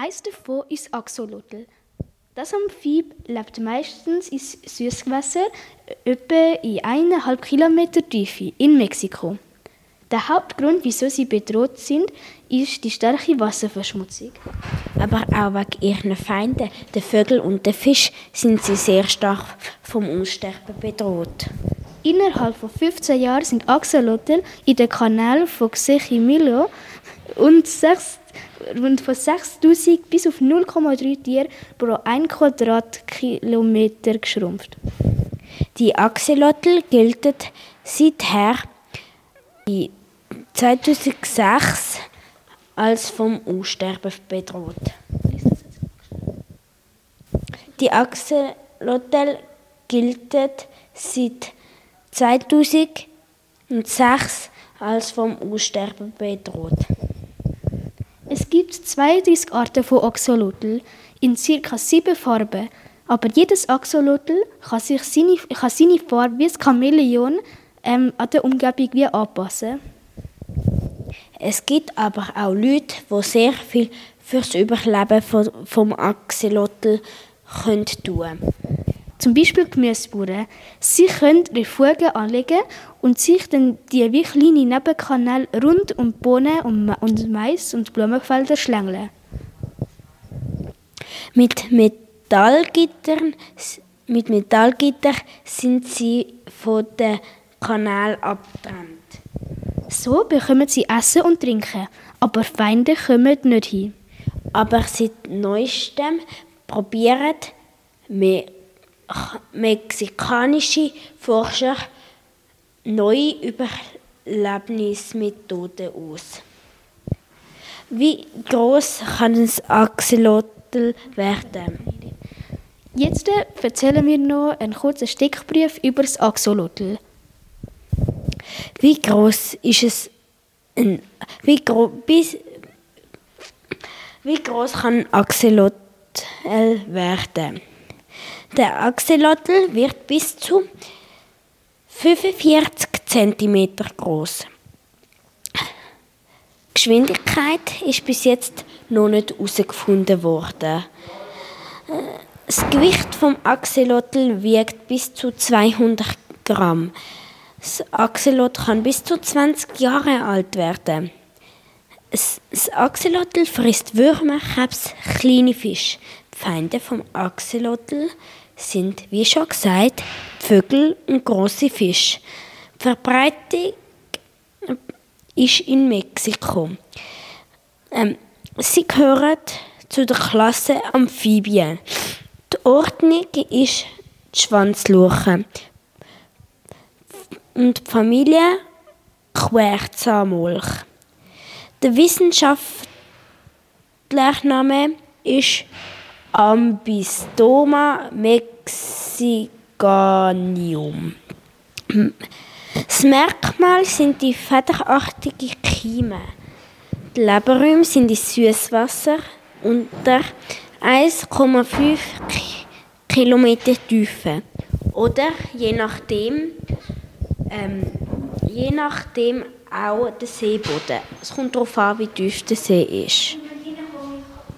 Eins davon ist Axolotl. Das Amphib lebt meistens in Süßgewässer, etwa in eineinhalb Kilometer Tiefe in Mexiko. Der Hauptgrund, wieso sie bedroht sind, ist die starke Wasserverschmutzung. Aber auch wegen ihren Feinden, den Vögeln und den Fisch, sind sie sehr stark vom Aussterben bedroht. Innerhalb von 15 Jahren sind Axolotl in den Kanälen von Xechimillo und, 6, und von 6000 bis auf 0,3 Tiere pro 1 Quadratkilometer geschrumpft. Die Axolotl gelten seither 2006 als vom Aussterben bedroht. Die Axolotl gelten seit 2006 als vom Aussterben bedroht. Es gibt 32 Arten von Axolotl in ca. sieben Farben, aber jedes Axolotl kann sich seine, kann seine Farbe wie ein Chamäleon ähm, an der Umgebung wie anpassen. Es gibt aber auch Leute, die sehr viel fürs Überleben vom, Axolotl können tun Zum Beispiel Gemüsebauern. Sie können Refugien anlegen und sich dann die wie kleine Nebenkanäle rund um Bohnen und, Mais und Blumenfelder schlängeln. Mit Metallgittern, mit Metallgitter sind sie von den Kanal abtrennt. So bekommen sie Essen und Trinken, aber Feinde kommen nicht hin. Aber seit neuestem probieren me mexikanische Forscher neue Überlebensmethoden aus. Wie groß kann ein Axolotl werden? Jetzt erzählen wir noch einen kurzen Steckbrief über das Axolotl. Wie groß ist es? Ein, wie, gro bis, wie groß kann ein Axolotl werden? Der Axolotl wird bis zu 45 cm groß. Geschwindigkeit ist bis jetzt noch nicht herausgefunden worden. Das Gewicht vom Axolotl wiegt bis zu 200 Gramm. Das Axolotl kann bis zu 20 Jahre alt werden. Das Axolotl frisst Würmer, Krebs, kleine Fische. Feinde vom Axolotl sind, wie schon gesagt, Vögel und große Fische. Die Verbreitung ist in Mexiko. Ähm, sie gehören zu der Klasse Amphibien. Die Ordnung ist die Schwanzluche und die Familie Querzamolch. Der wissenschaftliche Name ist Ambistoma mexicanum. Das Merkmal sind die federartigen Kiemen. Die Leberräume sind in Süßwasser unter 1,5 Kilometer Tiefe oder je nachdem ähm, je nachdem auch der Seeboden. Es kommt darauf an, wie tief der See ist.